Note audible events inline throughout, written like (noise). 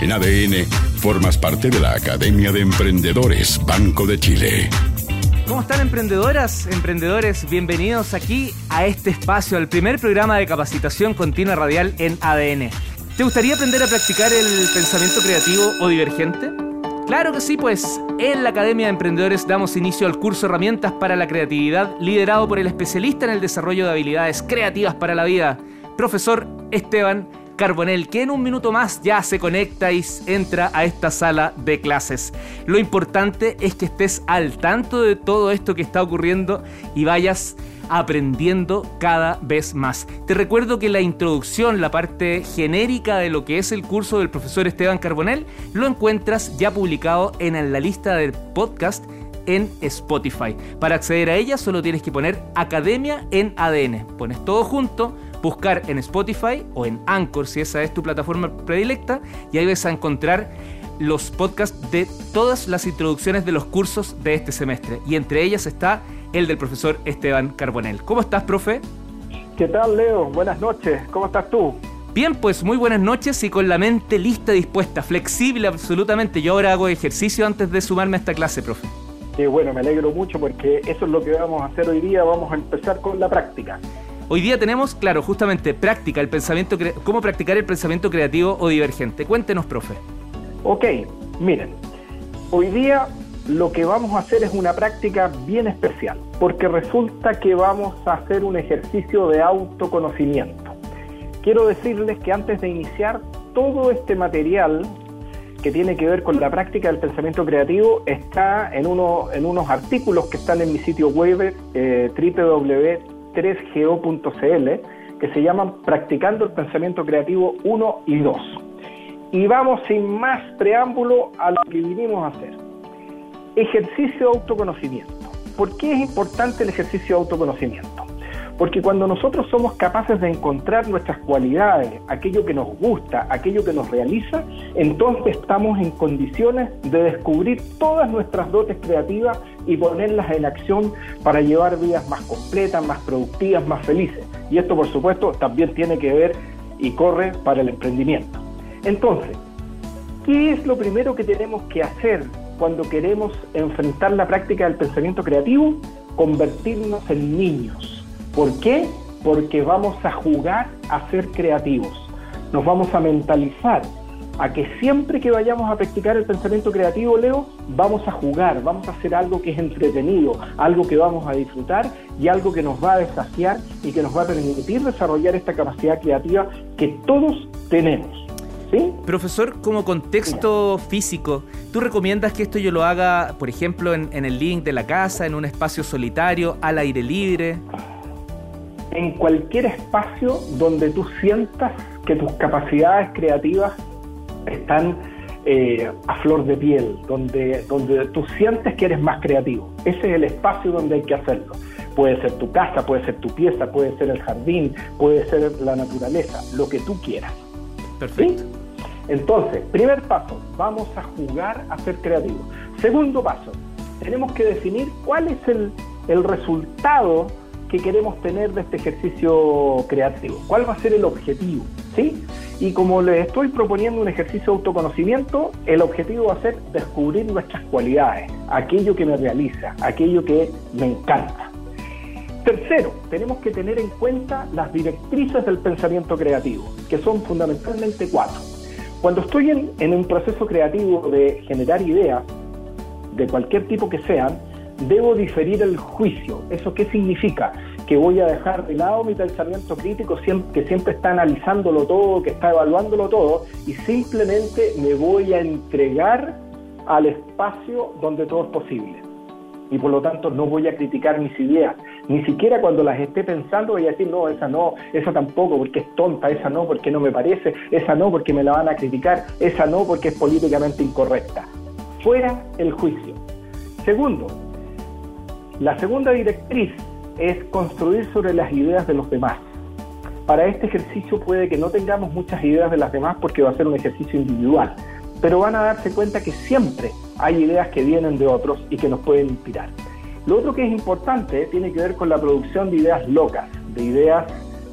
En ADN, formas parte de la Academia de Emprendedores Banco de Chile. ¿Cómo están emprendedoras, emprendedores? Bienvenidos aquí a este espacio, al primer programa de capacitación continua radial en ADN. ¿Te gustaría aprender a practicar el pensamiento creativo o divergente? Claro que sí, pues en la Academia de Emprendedores damos inicio al curso Herramientas para la Creatividad, liderado por el especialista en el desarrollo de habilidades creativas para la vida, profesor Esteban Carbonel, que en un minuto más ya se conecta y entra a esta sala de clases. Lo importante es que estés al tanto de todo esto que está ocurriendo y vayas aprendiendo cada vez más. Te recuerdo que la introducción, la parte genérica de lo que es el curso del profesor Esteban Carbonel, lo encuentras ya publicado en la lista del podcast en Spotify. Para acceder a ella solo tienes que poner Academia en ADN. Pones todo junto buscar en Spotify o en Anchor si esa es tu plataforma predilecta y ahí vas a encontrar los podcasts de todas las introducciones de los cursos de este semestre y entre ellas está el del profesor Esteban Carbonel. ¿Cómo estás, profe? ¿Qué tal, Leo? Buenas noches. ¿Cómo estás tú? Bien, pues muy buenas noches y con la mente lista, dispuesta, flexible absolutamente. Yo ahora hago ejercicio antes de sumarme a esta clase, profe. Qué bueno, me alegro mucho porque eso es lo que vamos a hacer hoy día. Vamos a empezar con la práctica. Hoy día tenemos, claro, justamente práctica, el pensamiento, cómo practicar el pensamiento creativo o divergente. Cuéntenos, profe. Ok, miren, hoy día lo que vamos a hacer es una práctica bien especial, porque resulta que vamos a hacer un ejercicio de autoconocimiento. Quiero decirles que antes de iniciar todo este material que tiene que ver con la práctica del pensamiento creativo está en, uno, en unos artículos que están en mi sitio web eh, www 3go.cl que se llaman Practicando el Pensamiento Creativo 1 y 2. Y vamos sin más preámbulo a lo que vinimos a hacer. Ejercicio de autoconocimiento. ¿Por qué es importante el ejercicio de autoconocimiento? Porque cuando nosotros somos capaces de encontrar nuestras cualidades, aquello que nos gusta, aquello que nos realiza, entonces estamos en condiciones de descubrir todas nuestras dotes creativas y ponerlas en acción para llevar vidas más completas, más productivas, más felices. Y esto, por supuesto, también tiene que ver y corre para el emprendimiento. Entonces, ¿qué es lo primero que tenemos que hacer cuando queremos enfrentar la práctica del pensamiento creativo? Convertirnos en niños ¿Por qué? Porque vamos a jugar a ser creativos. Nos vamos a mentalizar a que siempre que vayamos a practicar el pensamiento creativo, Leo, vamos a jugar, vamos a hacer algo que es entretenido, algo que vamos a disfrutar y algo que nos va a desafiar y que nos va a permitir desarrollar esta capacidad creativa que todos tenemos. ¿Sí? Profesor, como contexto físico, ¿tú recomiendas que esto yo lo haga, por ejemplo, en, en el link de la casa, en un espacio solitario, al aire libre? en cualquier espacio donde tú sientas que tus capacidades creativas están eh, a flor de piel, donde, donde tú sientes que eres más creativo. Ese es el espacio donde hay que hacerlo. Puede ser tu casa, puede ser tu pieza, puede ser el jardín, puede ser la naturaleza, lo que tú quieras. Perfecto. Entonces, primer paso, vamos a jugar a ser creativos. Segundo paso, tenemos que definir cuál es el, el resultado que queremos tener de este ejercicio creativo, cuál va a ser el objetivo, ¿sí? Y como les estoy proponiendo un ejercicio de autoconocimiento, el objetivo va a ser descubrir nuestras cualidades, aquello que me realiza, aquello que me encanta. Tercero, tenemos que tener en cuenta las directrices del pensamiento creativo, que son fundamentalmente cuatro. Cuando estoy en, en un proceso creativo de generar ideas, de cualquier tipo que sean, debo diferir el juicio. ¿Eso qué significa? Que voy a dejar de lado mi pensamiento crítico que siempre está analizándolo todo, que está evaluándolo todo, y simplemente me voy a entregar al espacio donde todo es posible. Y por lo tanto no voy a criticar mis ideas. Ni siquiera cuando las esté pensando voy a decir, no, esa no, esa tampoco porque es tonta, esa no porque no me parece, esa no porque me la van a criticar, esa no porque es políticamente incorrecta. Fuera el juicio. Segundo, la segunda directriz es construir sobre las ideas de los demás. Para este ejercicio puede que no tengamos muchas ideas de las demás porque va a ser un ejercicio individual, pero van a darse cuenta que siempre hay ideas que vienen de otros y que nos pueden inspirar. Lo otro que es importante tiene que ver con la producción de ideas locas, de ideas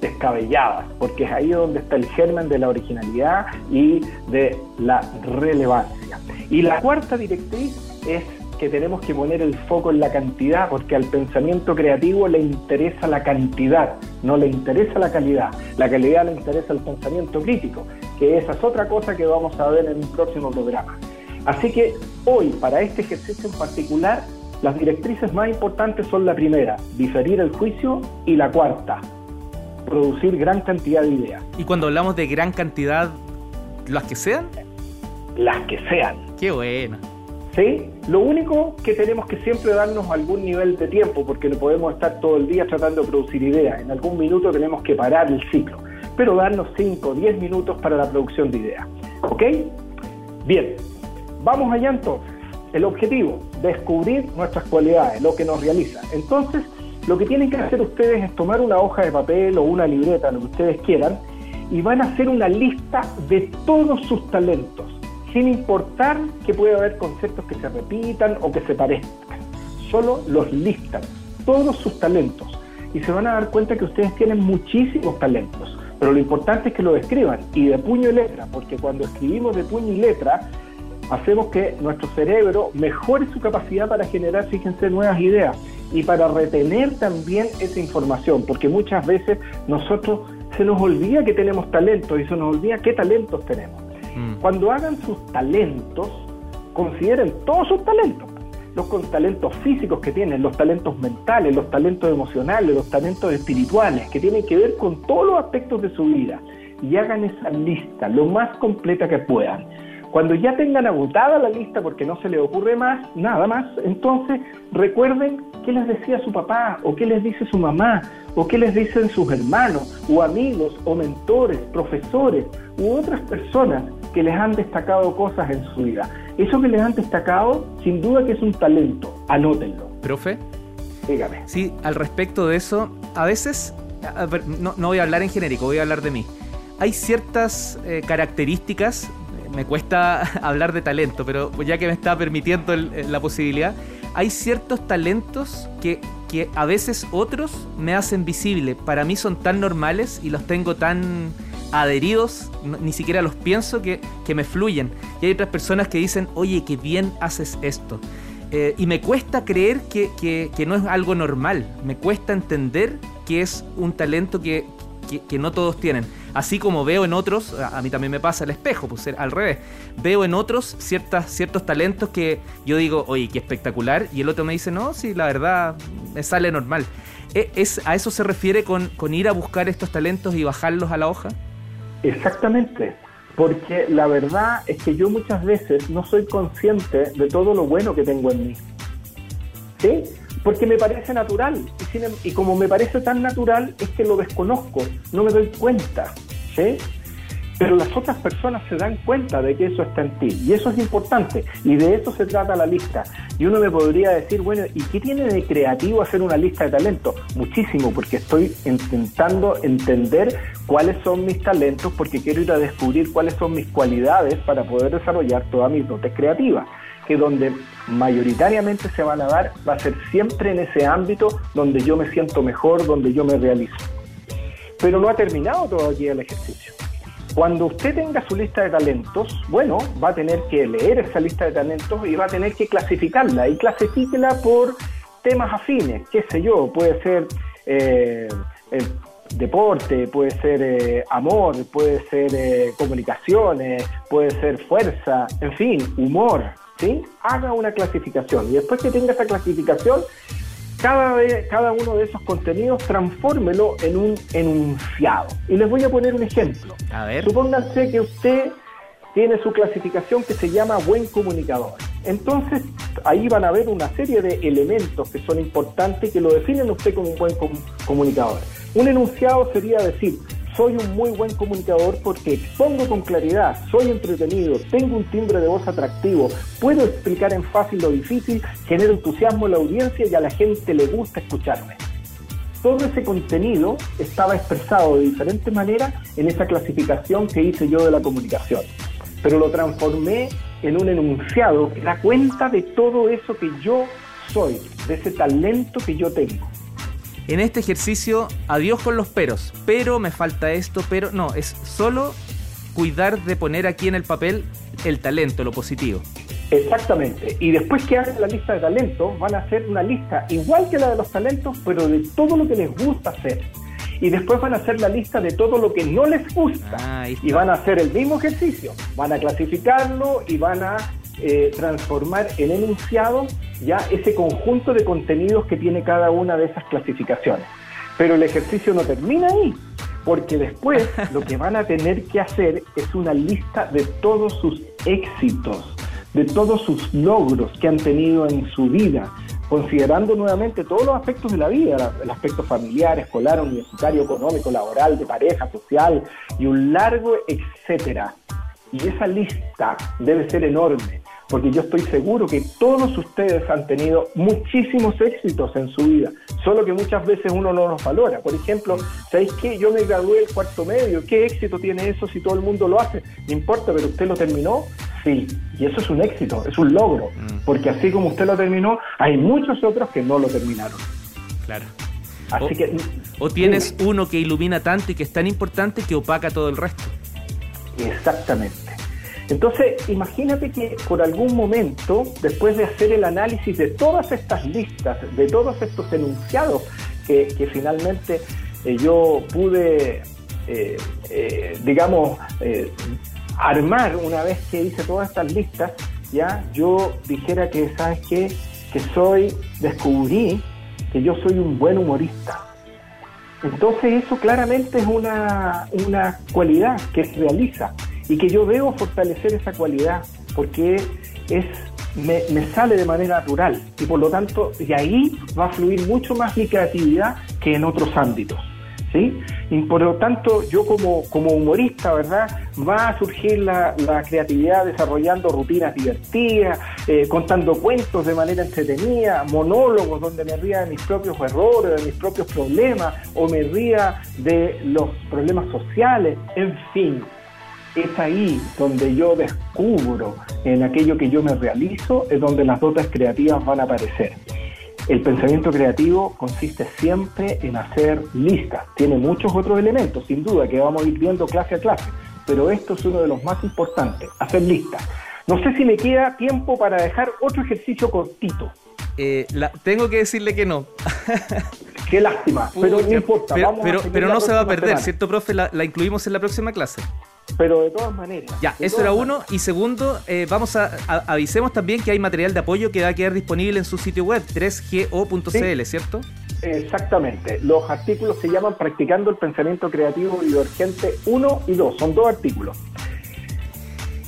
descabelladas, porque es ahí donde está el germen de la originalidad y de la relevancia. Y la cuarta directriz es que tenemos que poner el foco en la cantidad, porque al pensamiento creativo le interesa la cantidad, no le interesa la calidad. La calidad le interesa el pensamiento crítico, que esa es otra cosa que vamos a ver en un próximo programa. Así que hoy, para este ejercicio en particular, las directrices más importantes son la primera, diferir el juicio, y la cuarta, producir gran cantidad de ideas. Y cuando hablamos de gran cantidad, ¿las que sean? Las que sean. Qué bueno. ¿Sí? Lo único que tenemos que siempre darnos algún nivel de tiempo, porque no podemos estar todo el día tratando de producir ideas. En algún minuto tenemos que parar el ciclo, pero darnos 5 o 10 minutos para la producción de ideas. ¿Ok? Bien, vamos allá entonces. El objetivo, descubrir nuestras cualidades, lo que nos realiza. Entonces, lo que tienen que hacer ustedes es tomar una hoja de papel o una libreta, lo que ustedes quieran, y van a hacer una lista de todos sus talentos sin importar que pueda haber conceptos que se repitan o que se parezcan. Solo los listan, todos sus talentos, y se van a dar cuenta que ustedes tienen muchísimos talentos, pero lo importante es que lo escriban y de puño y letra, porque cuando escribimos de puño y letra, hacemos que nuestro cerebro mejore su capacidad para generar, fíjense, nuevas ideas y para retener también esa información, porque muchas veces nosotros se nos olvida que tenemos talentos y se nos olvida qué talentos tenemos. Mm. Cuando hagan sus talentos, consideren todos sus talentos. Los talentos físicos que tienen, los talentos mentales, los talentos emocionales, los talentos espirituales, que tienen que ver con todos los aspectos de su vida. Y hagan esa lista lo más completa que puedan. Cuando ya tengan agotada la lista porque no se les ocurre más, nada más, entonces recuerden qué les decía su papá o qué les dice su mamá o qué les dicen sus hermanos o amigos o mentores, profesores u otras personas que les han destacado cosas en su vida. Eso que les han destacado, sin duda que es un talento, anótenlo. Profe. Dígame. Sí, al respecto de eso, a veces, no, voy a hablar en genérico, voy a hablar de mí. Hay ciertas eh, características, me cuesta (laughs) hablar de talento, pero ya que me está permitiendo la posibilidad, hay ciertos talentos que, que a veces otros me hacen visible. Para mí son tan normales y los tengo tan adheridos, ni siquiera los pienso, que, me fluyen. Y hay otras personas que dicen, oye, qué bien haces esto. Eh, y me cuesta creer que, no es algo normal. Me cuesta entender que es un talento que, no todos tienen. Así como veo en otros, a, mí también me pasa el espejo, pues al revés. Veo en otros ciertas, ciertos talentos que yo digo, oye, qué espectacular. Y el otro me dice, no, sí, la verdad, me sale normal. ¿E, ¿Es, ¿A eso se refiere con, con ir a buscar estos talentos y bajarlos a la hoja? Exactamente, porque la verdad es que yo muchas veces no soy consciente de todo lo bueno que tengo en mí. ¿Sí? Porque me parece natural. Y, em, como me parece tan natural, es que lo desconozco, no me doy cuenta. ¿Sí? Pero las otras personas se dan cuenta de que eso está en ti y eso es importante y de eso se trata la lista. Y uno me podría decir, bueno, ¿y qué tiene de creativo hacer una lista de talentos? Muchísimo, porque estoy intentando entender cuáles son mis talentos, porque quiero ir a descubrir cuáles son mis cualidades para poder desarrollar todas mis dotes creativas que donde mayoritariamente se van a dar va a ser siempre en ese ámbito donde yo me siento mejor, donde yo me realizo. Pero no ha terminado todavía el ejercicio. Cuando usted tenga su lista de talentos, bueno, va a tener que leer esa lista de talentos y va a tener que clasificarla y clasifíquela por temas afines, qué sé yo, puede ser eh, deporte, puede ser eh, amor, puede ser eh, comunicaciones, puede ser fuerza, en fin, humor, ¿sí? Haga una clasificación y después que tenga esa clasificación, cada, vez, cada uno de esos contenidos transfórmelo en un enunciado. Y les voy a poner un ejemplo. A ver. Supónganse que usted tiene su clasificación que se llama buen comunicador. Entonces, ahí van a ver una serie de elementos que son importantes que lo definen usted como un buen comunicador. Un enunciado sería decir, soy un muy buen comunicador porque expongo con claridad, soy entretenido, tengo un timbre de voz atractivo, puedo explicar en fácil lo difícil, genero entusiasmo en la audiencia y a la gente le gusta escucharme. Todo ese contenido estaba expresado de diferente manera en esa clasificación que hice yo de la comunicación, pero lo transformé en un enunciado que da cuenta de todo eso que yo soy, de ese talento que yo tengo. En este ejercicio, adiós con los peros, pero me falta esto, pero no, es solo cuidar de poner aquí en el papel el talento, lo positivo. Exactamente. Y después que hagan la lista de talentos, van a hacer una lista igual que la de los talentos, pero de todo lo que les gusta hacer. Y después van a hacer la lista de todo lo que no les gusta. Ah, y van a hacer el mismo ejercicio. Van a clasificarlo y van a eh, transformar en enunciado ya ese conjunto de contenidos que tiene cada una de esas clasificaciones. Pero el ejercicio no termina ahí, porque después lo que van a tener que hacer es una lista de todos sus éxitos, de todos sus logros que han tenido en su vida, considerando nuevamente todos los aspectos de la vida, el aspecto familiar, escolar, universitario, económico, laboral, de pareja, social y un largo etcétera. Y esa lista debe ser enorme, porque yo estoy seguro que todos ustedes han tenido muchísimos éxitos en su vida, solo que muchas veces uno no los valora. Por ejemplo, ¿sabéis qué? Yo me gradué del cuarto medio, ¿qué éxito tiene eso si todo el mundo lo hace? No importa, pero usted lo terminó, sí, y eso es un éxito, es un logro, porque así como usted lo terminó, hay muchos otros que no lo terminaron. Claro. Así O- que... O tienes uno que ilumina tanto y que es tan importante que opaca todo el resto. Exactamente. Entonces, imagínate que por algún momento, después de hacer el análisis de todas estas listas, de todos estos enunciados que, finalmente eh, yo pude, eh, eh, digamos, eh, armar una vez que hice todas estas listas, ya yo dijera que, ¿sabes qué? Que soy, descubrí que yo soy un buen humorista. Entonces eso claramente es una, una cualidad que realiza y que yo debo fortalecer esa cualidad porque es me, me sale de manera natural y por lo tanto de ahí va a fluir mucho más mi creatividad que en otros ámbitos. ¿Sí? Y por lo tanto, yo como, como humorista, ¿verdad? Va a surgir la, la creatividad desarrollando rutinas divertidas, eh, contando cuentos de manera entretenida, monólogos donde me ría de mis propios errores, de mis propios problemas, o me ría de los problemas sociales, en fin. Es ahí donde yo descubro en aquello que yo me realizo, es donde las dotes creativas van a aparecer. El pensamiento creativo consiste siempre en hacer listas. Tiene muchos otros elementos, sin duda, que vamos a ir viendo clase a clase, pero esto es uno de los más importantes, hacer listas. No sé si me queda tiempo para dejar otro ejercicio cortito. Eh, la- tengo que decirle que no. (laughs) Qué lástima, pero no importa. Pero, vamos no se va a perder, semana. ¿cierto, profe? La, la incluimos en la próxima clase. Pero de todas maneras. Ya, eso era maneras. uno. Y segundo, eh, vamos a, a- avisemos también que hay material de apoyo que va a quedar disponible en su sitio web, 3go.cl, ¿cierto? Exactamente. Los artículos se llaman Practicando el Pensamiento Creativo Divergente 1 y 2. Son dos artículos.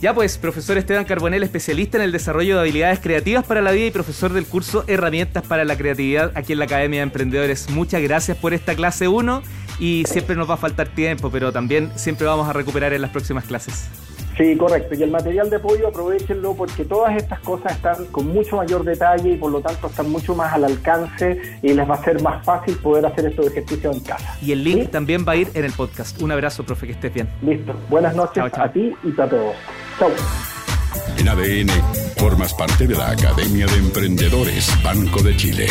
Ya pues, profesor Esteban Carbonell, especialista en el desarrollo de habilidades creativas para la vida y profesor del curso Herramientas para la Creatividad aquí en la Academia de Emprendedores. Muchas gracias por esta clase 1 y siempre nos va a faltar tiempo, pero también siempre vamos a recuperar en las próximas clases. Sí, correcto. Y el material de apoyo aprovechenlo porque todas estas cosas están con mucho mayor detalle y por lo tanto están mucho más al alcance y les va a ser más fácil poder hacer estos ejercicios en casa. Y el link ¿Sí? también va a ir en el podcast. Un abrazo, profe, que estés bien. Listo. Buenas noches Chao, chao. a ti y a todos. Chau. En ADN, formas parte de la Academia de Emprendedores Banco de Chile.